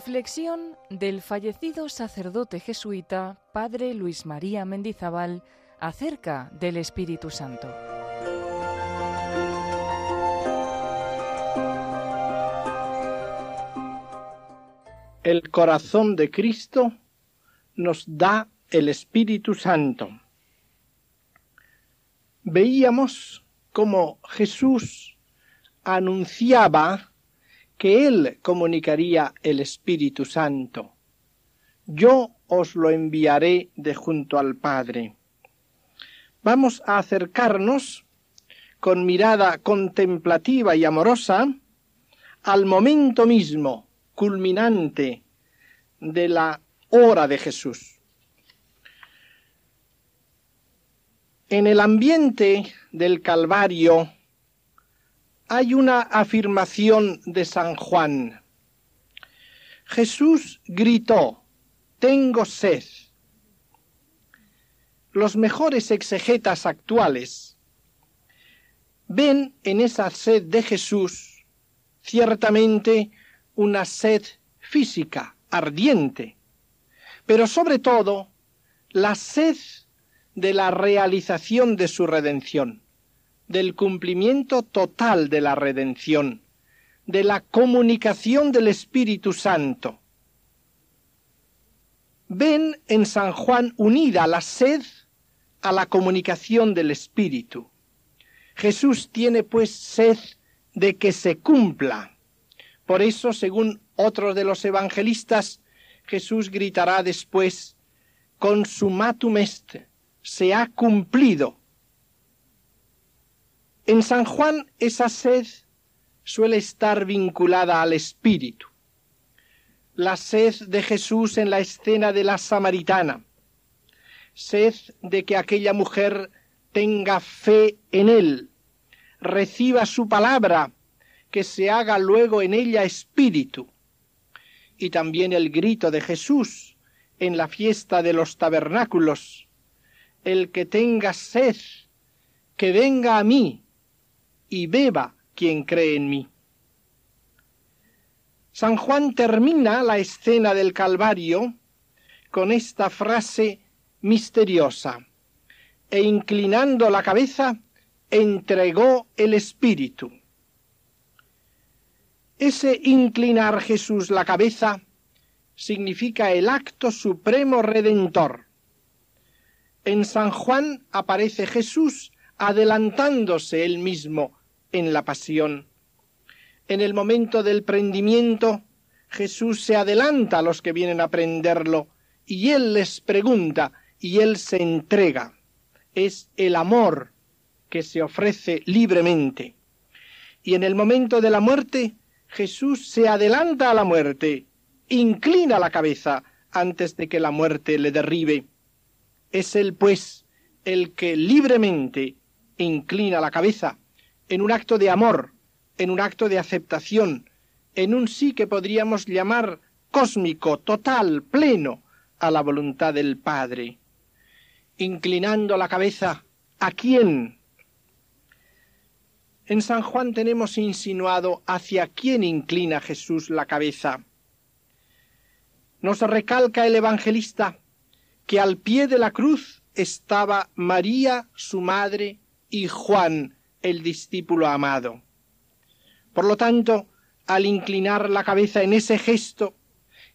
Reflexión del fallecido sacerdote jesuita Padre Luis María Mendizábal acerca del Espíritu Santo. El corazón de Cristo nos da el Espíritu Santo. Veíamos cómo Jesús anunciaba que Él comunicaría el Espíritu Santo. Yo os lo enviaré de junto al Padre. Vamos a acercarnos con mirada contemplativa y amorosa al momento mismo culminante de la hora de Jesús. En el ambiente del Calvario hay una afirmación de San Juan. Jesús gritó, tengo sed. Los mejores exegetas actuales ven en esa sed de Jesús ciertamente una sed física, ardiente, pero sobre todo la sed de la realización de su redención del cumplimiento total de la redención, de la comunicación del Espíritu Santo. Ven en San Juan unida la sed a la comunicación del Espíritu. Jesús tiene pues sed de que se cumpla. Por eso, según otros de los evangelistas, Jesús gritará después, consumatum est, se ha cumplido en San Juan esa sed suele estar vinculada al espíritu. La sed de Jesús en la escena de la samaritana. Sed de que aquella mujer tenga fe en él, reciba su palabra, que se haga luego en ella espíritu. Y también el grito de Jesús en la fiesta de los tabernáculos. El que tenga sed, que venga a mí y beba quien cree en mí. San Juan termina la escena del Calvario con esta frase misteriosa, e inclinando la cabeza, entregó el Espíritu. Ese inclinar Jesús la cabeza significa el acto supremo redentor. En San Juan aparece Jesús adelantándose él mismo en la pasión. En el momento del prendimiento, Jesús se adelanta a los que vienen a prenderlo y Él les pregunta y Él se entrega. Es el amor que se ofrece libremente. Y en el momento de la muerte, Jesús se adelanta a la muerte, inclina la cabeza antes de que la muerte le derribe. Es Él, pues, el que libremente inclina la cabeza en un acto de amor, en un acto de aceptación, en un sí que podríamos llamar cósmico, total, pleno, a la voluntad del Padre. Inclinando la cabeza, ¿a quién? En San Juan tenemos insinuado hacia quién inclina Jesús la cabeza. Nos recalca el evangelista que al pie de la cruz estaba María, su madre, y Juan, el discípulo amado. Por lo tanto, al inclinar la cabeza en ese gesto,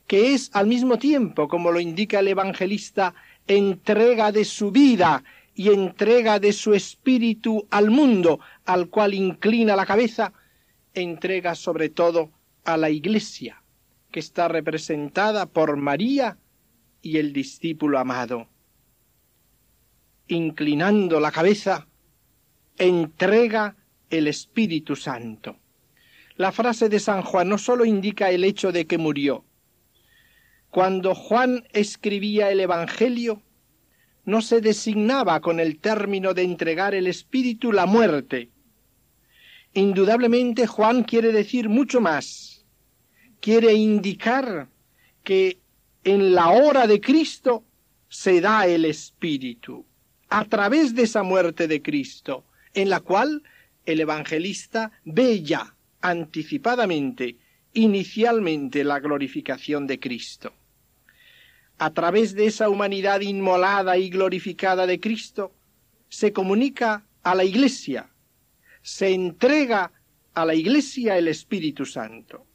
que es al mismo tiempo, como lo indica el evangelista, entrega de su vida y entrega de su espíritu al mundo, al cual inclina la cabeza, entrega sobre todo a la Iglesia, que está representada por María y el discípulo amado. Inclinando la cabeza, entrega el Espíritu Santo. La frase de San Juan no sólo indica el hecho de que murió. Cuando Juan escribía el Evangelio, no se designaba con el término de entregar el Espíritu la muerte. Indudablemente Juan quiere decir mucho más. Quiere indicar que en la hora de Cristo se da el Espíritu, a través de esa muerte de Cristo, en la cual el evangelista ve ya anticipadamente inicialmente la glorificación de Cristo. A través de esa humanidad inmolada y glorificada de Cristo, se comunica a la Iglesia, se entrega a la Iglesia el Espíritu Santo.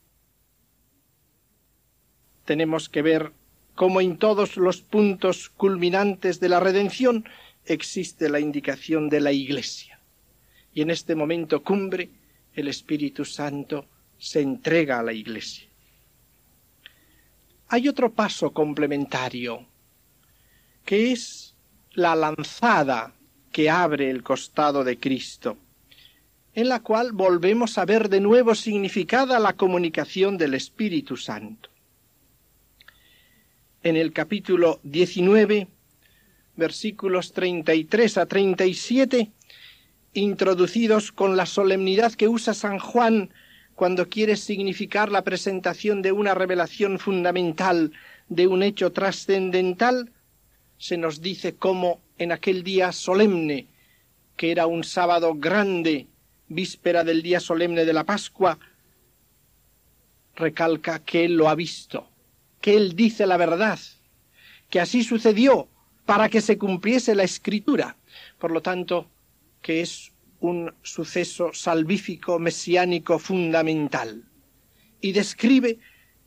Tenemos que ver cómo en todos los puntos culminantes de la redención existe la indicación de la Iglesia. Y en este momento cumbre, el Espíritu Santo se entrega a la Iglesia. Hay otro paso complementario, que es la lanzada que abre el costado de Cristo, en la cual volvemos a ver de nuevo significada la comunicación del Espíritu Santo. En el capítulo 19, versículos 33 a 37, introducidos con la solemnidad que usa San Juan cuando quiere significar la presentación de una revelación fundamental, de un hecho trascendental, se nos dice cómo en aquel día solemne, que era un sábado grande, víspera del día solemne de la Pascua, recalca que él lo ha visto, que él dice la verdad, que así sucedió para que se cumpliese la escritura. Por lo tanto, que es un suceso salvífico mesiánico fundamental y describe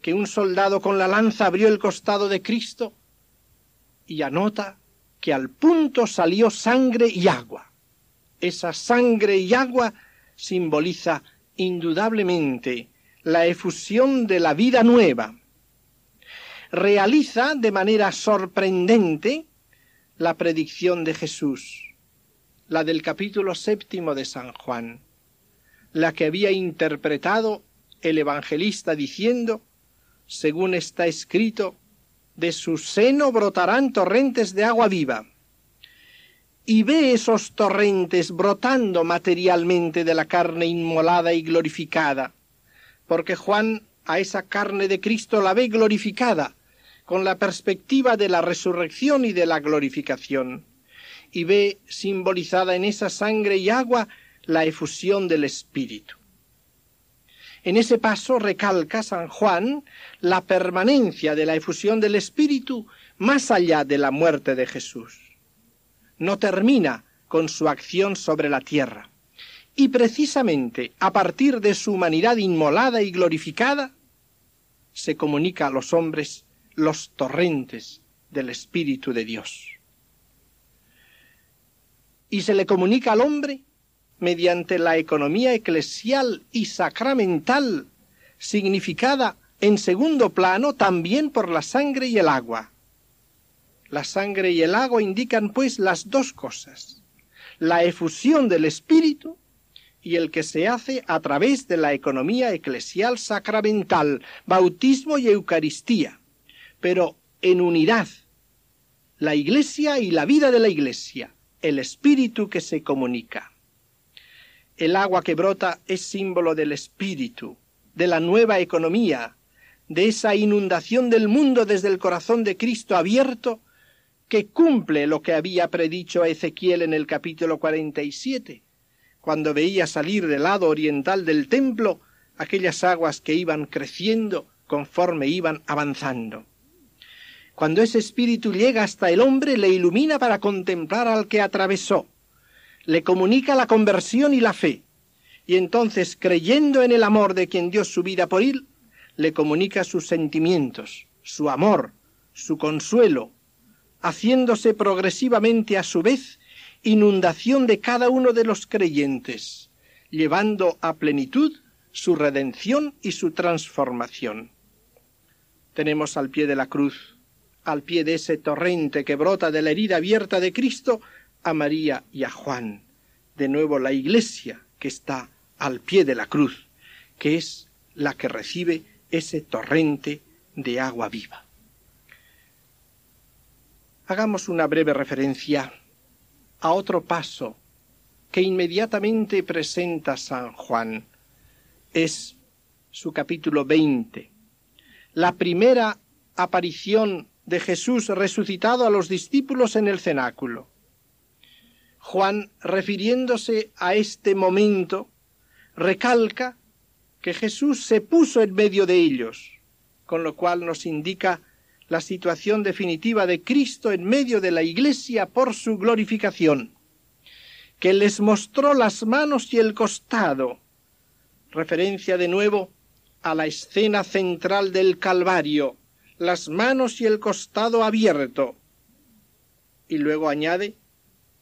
que un soldado con la lanza abrió el costado de Cristo y anota que al punto salió sangre y agua. Esa sangre y agua simboliza indudablemente la efusión de la vida nueva. Realiza de manera sorprendente la predicción de Jesús la del capítulo séptimo de San Juan, la que había interpretado el evangelista diciendo, según está escrito, de su seno brotarán torrentes de agua viva. Y ve esos torrentes brotando materialmente de la carne inmolada y glorificada, porque Juan a esa carne de Cristo la ve glorificada, con la perspectiva de la resurrección y de la glorificación y ve simbolizada en esa sangre y agua la efusión del Espíritu. En ese paso recalca San Juan la permanencia de la efusión del Espíritu más allá de la muerte de Jesús. No termina con su acción sobre la tierra. Y precisamente a partir de su humanidad inmolada y glorificada, se comunica a los hombres los torrentes del Espíritu de Dios y se le comunica al hombre mediante la economía eclesial y sacramental, significada en segundo plano también por la sangre y el agua. La sangre y el agua indican pues las dos cosas, la efusión del Espíritu y el que se hace a través de la economía eclesial sacramental, bautismo y Eucaristía, pero en unidad, la Iglesia y la vida de la Iglesia, el espíritu que se comunica. El agua que brota es símbolo del espíritu, de la nueva economía, de esa inundación del mundo desde el corazón de Cristo abierto que cumple lo que había predicho a Ezequiel en el capítulo 47, cuando veía salir del lado oriental del templo aquellas aguas que iban creciendo conforme iban avanzando. Cuando ese espíritu llega hasta el hombre, le ilumina para contemplar al que atravesó, le comunica la conversión y la fe, y entonces, creyendo en el amor de quien dio su vida por él, le comunica sus sentimientos, su amor, su consuelo, haciéndose progresivamente a su vez inundación de cada uno de los creyentes, llevando a plenitud su redención y su transformación. Tenemos al pie de la cruz al pie de ese torrente que brota de la herida abierta de Cristo, a María y a Juan. De nuevo la Iglesia que está al pie de la cruz, que es la que recibe ese torrente de agua viva. Hagamos una breve referencia a otro paso que inmediatamente presenta San Juan. Es su capítulo 20, la primera aparición de Jesús resucitado a los discípulos en el cenáculo. Juan, refiriéndose a este momento, recalca que Jesús se puso en medio de ellos, con lo cual nos indica la situación definitiva de Cristo en medio de la Iglesia por su glorificación, que les mostró las manos y el costado, referencia de nuevo a la escena central del Calvario, las manos y el costado abierto, y luego añade,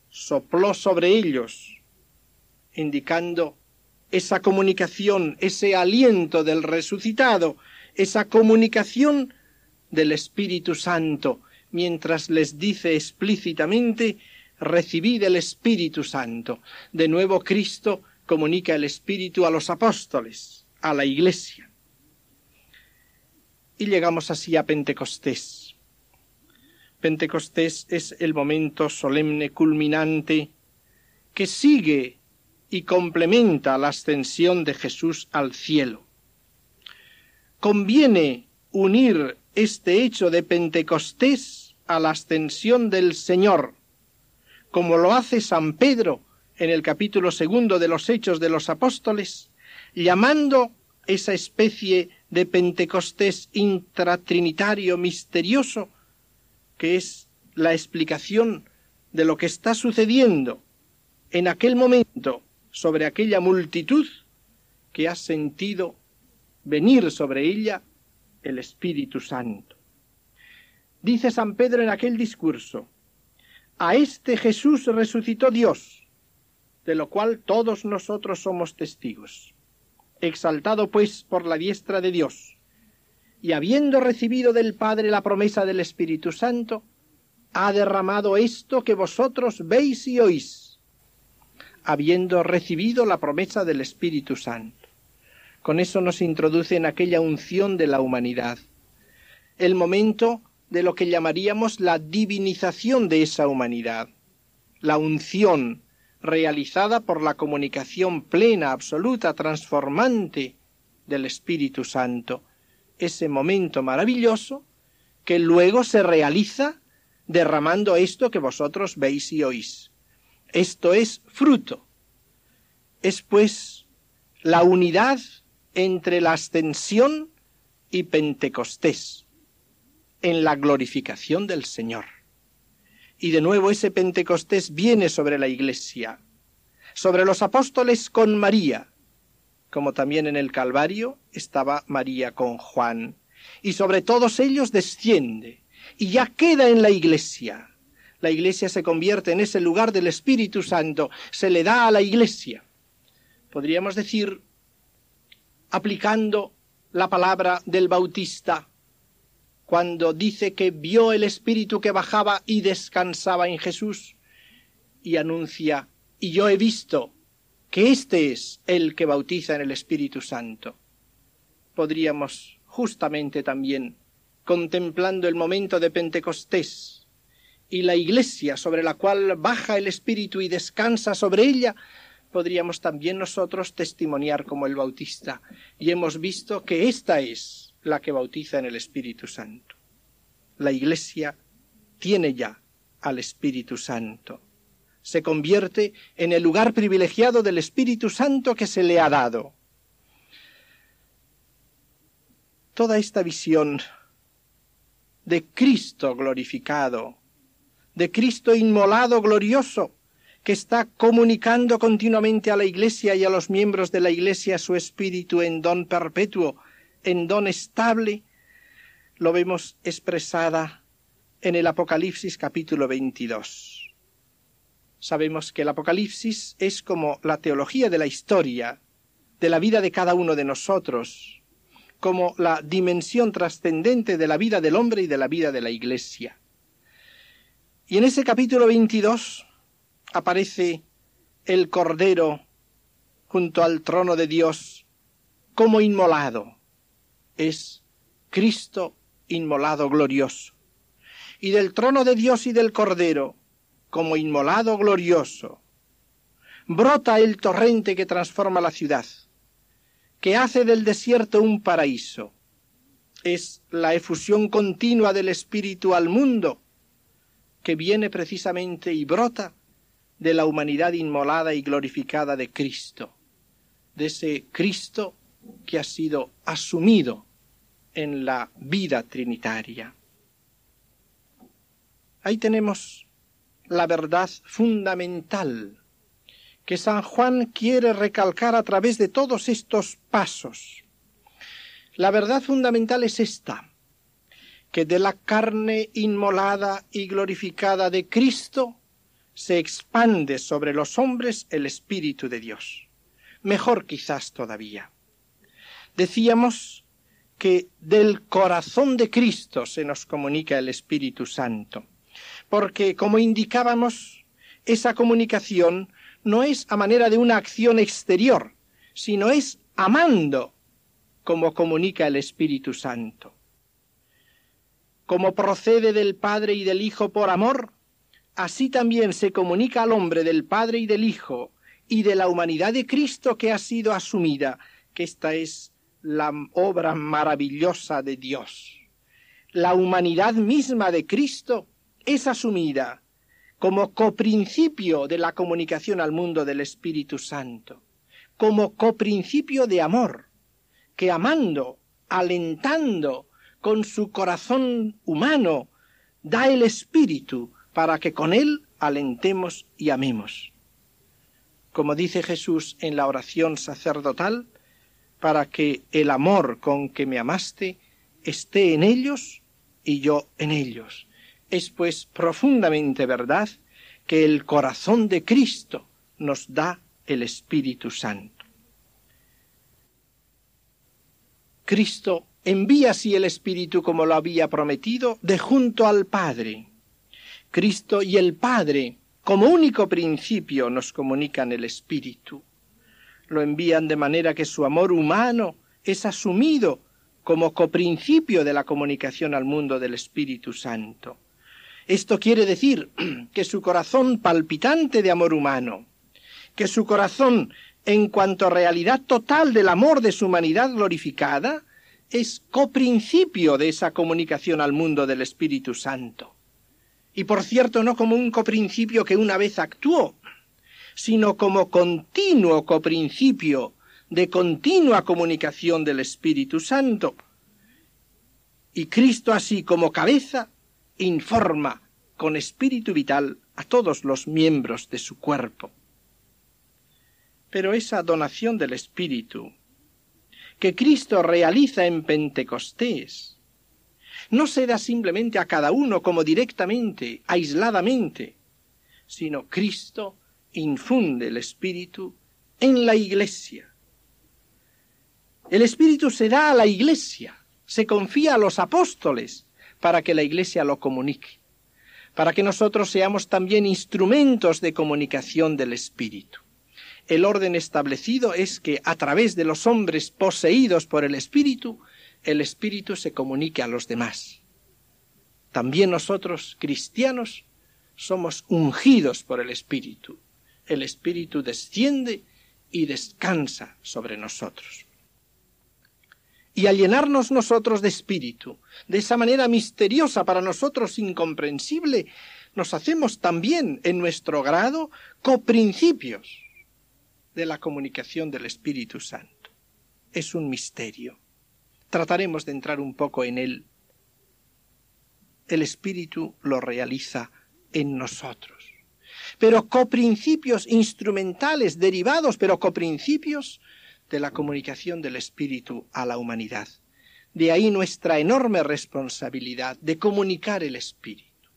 sopló sobre ellos, indicando esa comunicación, ese aliento del resucitado, esa comunicación del Espíritu Santo, mientras les dice explícitamente, recibid el Espíritu Santo. De nuevo Cristo comunica el Espíritu a los apóstoles, a la Iglesia. Y llegamos así a Pentecostés. Pentecostés es el momento solemne culminante que sigue y complementa la ascensión de Jesús al cielo. Conviene unir este hecho de Pentecostés a la ascensión del Señor, como lo hace San Pedro en el capítulo segundo de los Hechos de los Apóstoles, llamando esa especie de Pentecostés intratrinitario misterioso, que es la explicación de lo que está sucediendo en aquel momento sobre aquella multitud que ha sentido venir sobre ella el Espíritu Santo. Dice San Pedro en aquel discurso, a este Jesús resucitó Dios, de lo cual todos nosotros somos testigos. Exaltado pues por la diestra de Dios, y habiendo recibido del Padre la promesa del Espíritu Santo, ha derramado esto que vosotros veis y oís, habiendo recibido la promesa del Espíritu Santo. Con eso nos introduce en aquella unción de la humanidad. El momento de lo que llamaríamos la divinización de esa humanidad. La unción realizada por la comunicación plena, absoluta, transformante del Espíritu Santo. Ese momento maravilloso que luego se realiza derramando esto que vosotros veis y oís. Esto es fruto. Es pues la unidad entre la ascensión y Pentecostés, en la glorificación del Señor. Y de nuevo ese Pentecostés viene sobre la Iglesia, sobre los apóstoles con María, como también en el Calvario estaba María con Juan, y sobre todos ellos desciende, y ya queda en la Iglesia. La Iglesia se convierte en ese lugar del Espíritu Santo, se le da a la Iglesia. Podríamos decir aplicando la palabra del Bautista, cuando dice que vio el Espíritu que bajaba y descansaba en Jesús, y anuncia, y yo he visto que este es el que bautiza en el Espíritu Santo. Podríamos justamente también, contemplando el momento de Pentecostés y la iglesia sobre la cual baja el Espíritu y descansa sobre ella, podríamos también nosotros testimoniar como el Bautista. Y hemos visto que esta es la que bautiza en el Espíritu Santo. La Iglesia tiene ya al Espíritu Santo. Se convierte en el lugar privilegiado del Espíritu Santo que se le ha dado. Toda esta visión de Cristo glorificado, de Cristo inmolado glorioso, que está comunicando continuamente a la Iglesia y a los miembros de la Iglesia su espíritu en don perpetuo, en don estable, lo vemos expresada en el Apocalipsis capítulo 22. Sabemos que el Apocalipsis es como la teología de la historia, de la vida de cada uno de nosotros, como la dimensión trascendente de la vida del hombre y de la vida de la Iglesia. Y en ese capítulo 22 aparece el Cordero junto al trono de Dios como inmolado. Es Cristo inmolado glorioso. Y del trono de Dios y del Cordero, como inmolado glorioso, brota el torrente que transforma la ciudad, que hace del desierto un paraíso. Es la efusión continua del Espíritu al mundo, que viene precisamente y brota de la humanidad inmolada y glorificada de Cristo, de ese Cristo que ha sido asumido en la vida trinitaria. Ahí tenemos la verdad fundamental que San Juan quiere recalcar a través de todos estos pasos. La verdad fundamental es esta, que de la carne inmolada y glorificada de Cristo se expande sobre los hombres el Espíritu de Dios. Mejor quizás todavía. Decíamos que del corazón de Cristo se nos comunica el Espíritu Santo, porque, como indicábamos, esa comunicación no es a manera de una acción exterior, sino es amando como comunica el Espíritu Santo. Como procede del Padre y del Hijo por amor, así también se comunica al hombre del Padre y del Hijo y de la humanidad de Cristo que ha sido asumida, que esta es la obra maravillosa de Dios. La humanidad misma de Cristo es asumida como coprincipio de la comunicación al mundo del Espíritu Santo, como coprincipio de amor, que amando, alentando con su corazón humano, da el Espíritu para que con él alentemos y amemos. Como dice Jesús en la oración sacerdotal, para que el amor con que me amaste esté en ellos y yo en ellos es pues profundamente verdad que el corazón de Cristo nos da el Espíritu Santo. Cristo envía así el Espíritu como lo había prometido de junto al Padre. Cristo y el Padre, como único principio, nos comunican el Espíritu. Lo envían de manera que su amor humano es asumido como coprincipio de la comunicación al mundo del Espíritu Santo. Esto quiere decir que su corazón palpitante de amor humano, que su corazón en cuanto a realidad total del amor de su humanidad glorificada, es coprincipio de esa comunicación al mundo del Espíritu Santo. Y por cierto, no como un coprincipio que una vez actuó, sino como continuo coprincipio de continua comunicación del Espíritu Santo. Y Cristo así como cabeza informa con espíritu vital a todos los miembros de su cuerpo. Pero esa donación del espíritu que Cristo realiza en Pentecostés no se da simplemente a cada uno como directamente, aisladamente, sino Cristo infunde el espíritu en la iglesia. El espíritu se da a la iglesia, se confía a los apóstoles, para que la Iglesia lo comunique, para que nosotros seamos también instrumentos de comunicación del Espíritu. El orden establecido es que a través de los hombres poseídos por el Espíritu, el Espíritu se comunique a los demás. También nosotros, cristianos, somos ungidos por el Espíritu. El Espíritu desciende y descansa sobre nosotros y al llenarnos nosotros de espíritu, de esa manera misteriosa para nosotros incomprensible, nos hacemos también en nuestro grado coprincipios de la comunicación del Espíritu Santo. Es un misterio. Trataremos de entrar un poco en él. El Espíritu lo realiza en nosotros. Pero coprincipios instrumentales, derivados, pero coprincipios de la comunicación del Espíritu a la humanidad. De ahí nuestra enorme responsabilidad de comunicar el Espíritu,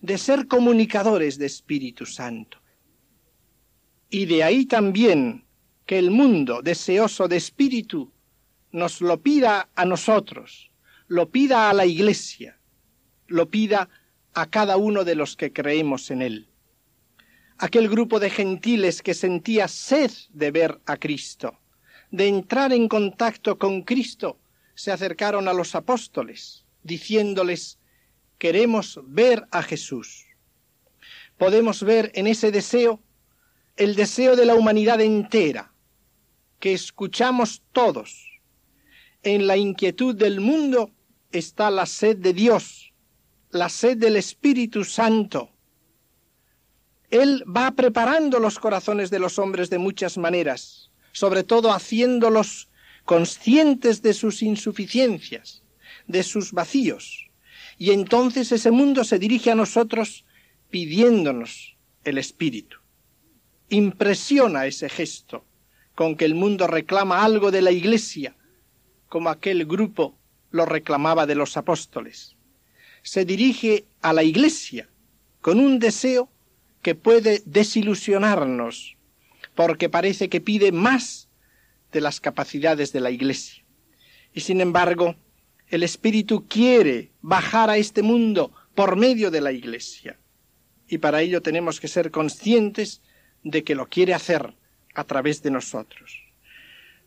de ser comunicadores de Espíritu Santo. Y de ahí también que el mundo deseoso de Espíritu nos lo pida a nosotros, lo pida a la Iglesia, lo pida a cada uno de los que creemos en Él. Aquel grupo de gentiles que sentía sed de ver a Cristo, de entrar en contacto con Cristo, se acercaron a los apóstoles, diciéndoles, queremos ver a Jesús. Podemos ver en ese deseo el deseo de la humanidad entera, que escuchamos todos. En la inquietud del mundo está la sed de Dios, la sed del Espíritu Santo. Él va preparando los corazones de los hombres de muchas maneras sobre todo haciéndolos conscientes de sus insuficiencias, de sus vacíos. Y entonces ese mundo se dirige a nosotros pidiéndonos el Espíritu. Impresiona ese gesto con que el mundo reclama algo de la Iglesia, como aquel grupo lo reclamaba de los apóstoles. Se dirige a la Iglesia con un deseo que puede desilusionarnos, porque parece que pide más de las capacidades de la Iglesia. Y sin embargo, el Espíritu quiere bajar a este mundo por medio de la Iglesia. Y para ello tenemos que ser conscientes de que lo quiere hacer a través de nosotros.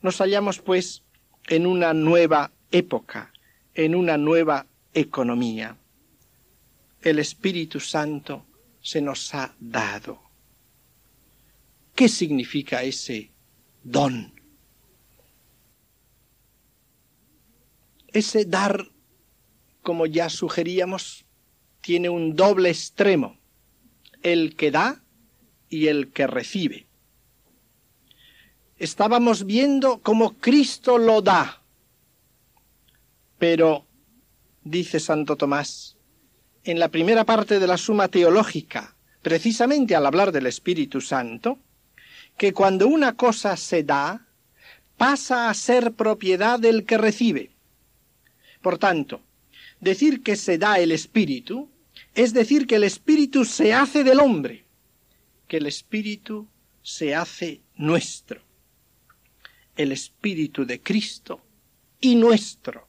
Nos hallamos, pues, en una nueva época, en una nueva economía. El Espíritu Santo se nos ha dado. ¿Qué significa ese don? Ese dar, como ya sugeríamos, tiene un doble extremo, el que da y el que recibe. Estábamos viendo cómo Cristo lo da, pero, dice Santo Tomás, en la primera parte de la suma teológica, precisamente al hablar del Espíritu Santo, que cuando una cosa se da, pasa a ser propiedad del que recibe. Por tanto, decir que se da el Espíritu es decir que el Espíritu se hace del hombre, que el Espíritu se hace nuestro, el Espíritu de Cristo y nuestro.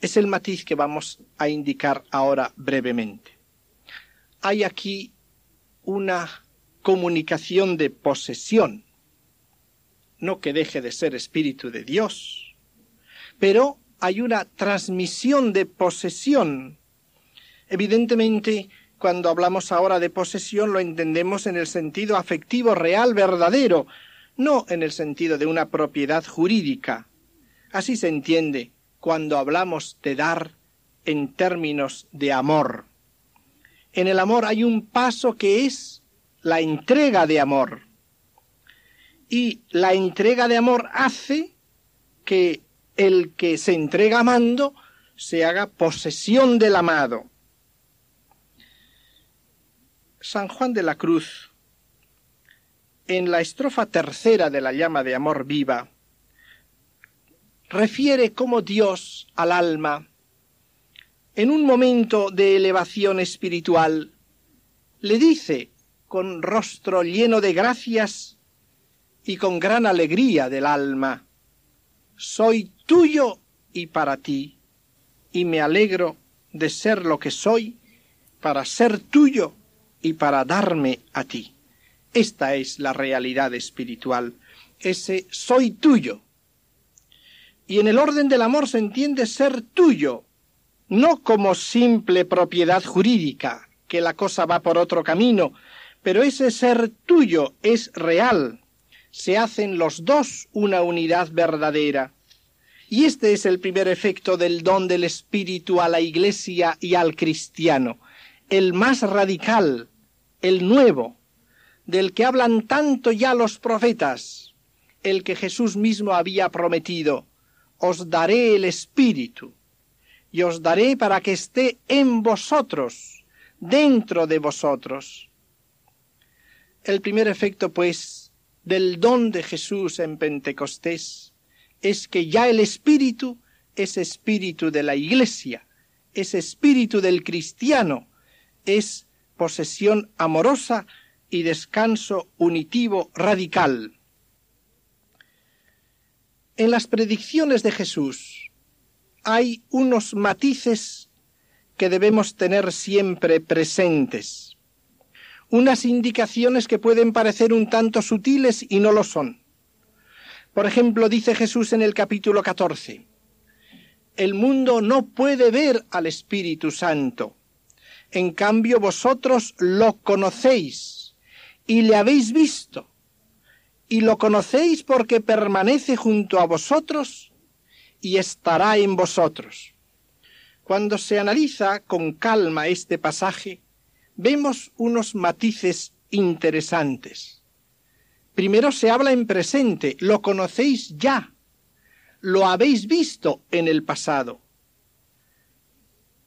Es el matiz que vamos a indicar ahora brevemente. Hay aquí una comunicación de posesión, no que deje de ser Espíritu de Dios, pero hay una transmisión de posesión. Evidentemente, cuando hablamos ahora de posesión lo entendemos en el sentido afectivo real verdadero, no en el sentido de una propiedad jurídica. Así se entiende cuando hablamos de dar en términos de amor. En el amor hay un paso que es la entrega de amor. Y la entrega de amor hace que el que se entrega amando se haga posesión del amado. San Juan de la Cruz, en la estrofa tercera de la llama de amor viva, refiere cómo Dios al alma, en un momento de elevación espiritual, le dice, con rostro lleno de gracias y con gran alegría del alma, soy tuyo y para ti, y me alegro de ser lo que soy para ser tuyo y para darme a ti. Esta es la realidad espiritual, ese soy tuyo. Y en el orden del amor se entiende ser tuyo, no como simple propiedad jurídica, que la cosa va por otro camino, pero ese ser tuyo es real. Se hacen los dos una unidad verdadera. Y este es el primer efecto del don del Espíritu a la Iglesia y al cristiano, el más radical, el nuevo, del que hablan tanto ya los profetas, el que Jesús mismo había prometido, os daré el Espíritu, y os daré para que esté en vosotros, dentro de vosotros. El primer efecto, pues, del don de Jesús en Pentecostés es que ya el espíritu es espíritu de la iglesia, es espíritu del cristiano, es posesión amorosa y descanso unitivo radical. En las predicciones de Jesús hay unos matices que debemos tener siempre presentes, unas indicaciones que pueden parecer un tanto sutiles y no lo son. Por ejemplo, dice Jesús en el capítulo 14, el mundo no puede ver al Espíritu Santo. En cambio, vosotros lo conocéis y le habéis visto. Y lo conocéis porque permanece junto a vosotros y estará en vosotros. Cuando se analiza con calma este pasaje, vemos unos matices interesantes. Primero se habla en presente, lo conocéis ya, lo habéis visto en el pasado.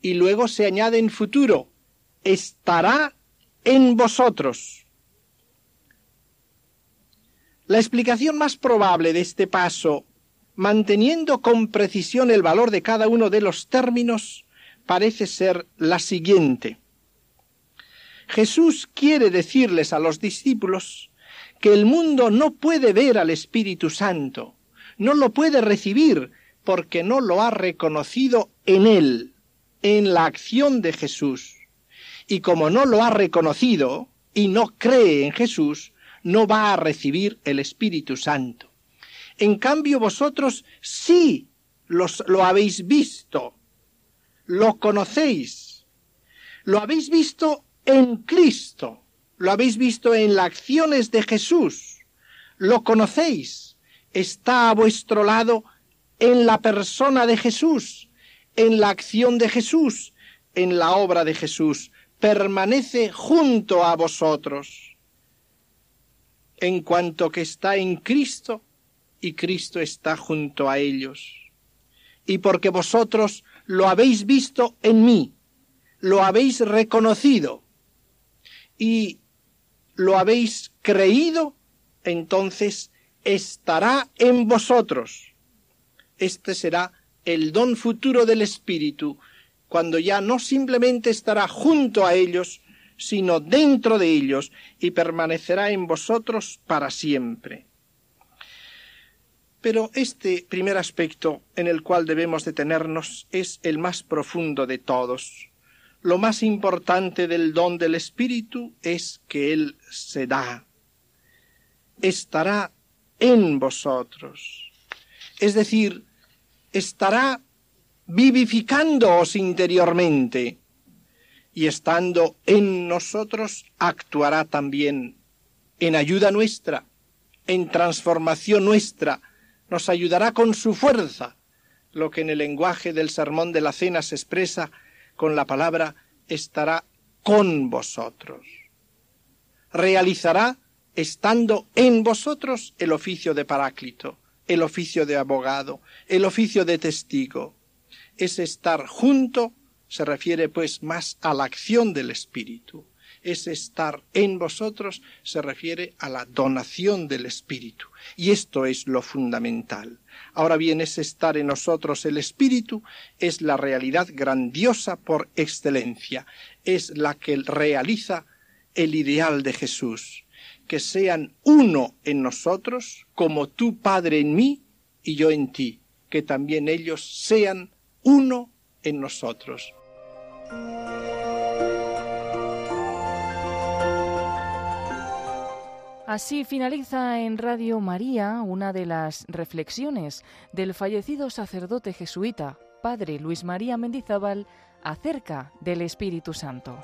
Y luego se añade en futuro, estará en vosotros. La explicación más probable de este paso, manteniendo con precisión el valor de cada uno de los términos, parece ser la siguiente. Jesús quiere decirles a los discípulos que el mundo no puede ver al Espíritu Santo, no lo puede recibir porque no lo ha reconocido en él, en la acción de Jesús. Y como no lo ha reconocido y no cree en Jesús, no va a recibir el Espíritu Santo. En cambio vosotros sí los, lo habéis visto, lo conocéis, lo habéis visto en Cristo, lo habéis visto en las acciones de Jesús, lo conocéis, está a vuestro lado en la persona de Jesús, en la acción de Jesús, en la obra de Jesús, permanece junto a vosotros, en cuanto que está en Cristo y Cristo está junto a ellos. Y porque vosotros lo habéis visto en mí, lo habéis reconocido y lo habéis creído, entonces estará en vosotros. Este será el don futuro del Espíritu, cuando ya no simplemente estará junto a ellos, sino dentro de ellos y permanecerá en vosotros para siempre. Pero este primer aspecto en el cual debemos detenernos es el más profundo de todos lo más importante del don del Espíritu es que Él se da. Estará en vosotros. Es decir, estará vivificándoos interiormente y estando en nosotros actuará también en ayuda nuestra, en transformación nuestra, nos ayudará con su fuerza, lo que en el lenguaje del sermón de la cena se expresa con la palabra estará con vosotros. Realizará estando en vosotros el oficio de paráclito, el oficio de abogado, el oficio de testigo. Es estar junto se refiere pues más a la acción del Espíritu. Es estar en vosotros se refiere a la donación del Espíritu. Y esto es lo fundamental. Ahora bien, ese estar en nosotros el Espíritu es la realidad grandiosa por excelencia, es la que realiza el ideal de Jesús, que sean uno en nosotros, como tú, Padre, en mí y yo en ti, que también ellos sean uno en nosotros. Así finaliza en Radio María una de las reflexiones del fallecido sacerdote jesuita, padre Luis María Mendizábal, acerca del Espíritu Santo.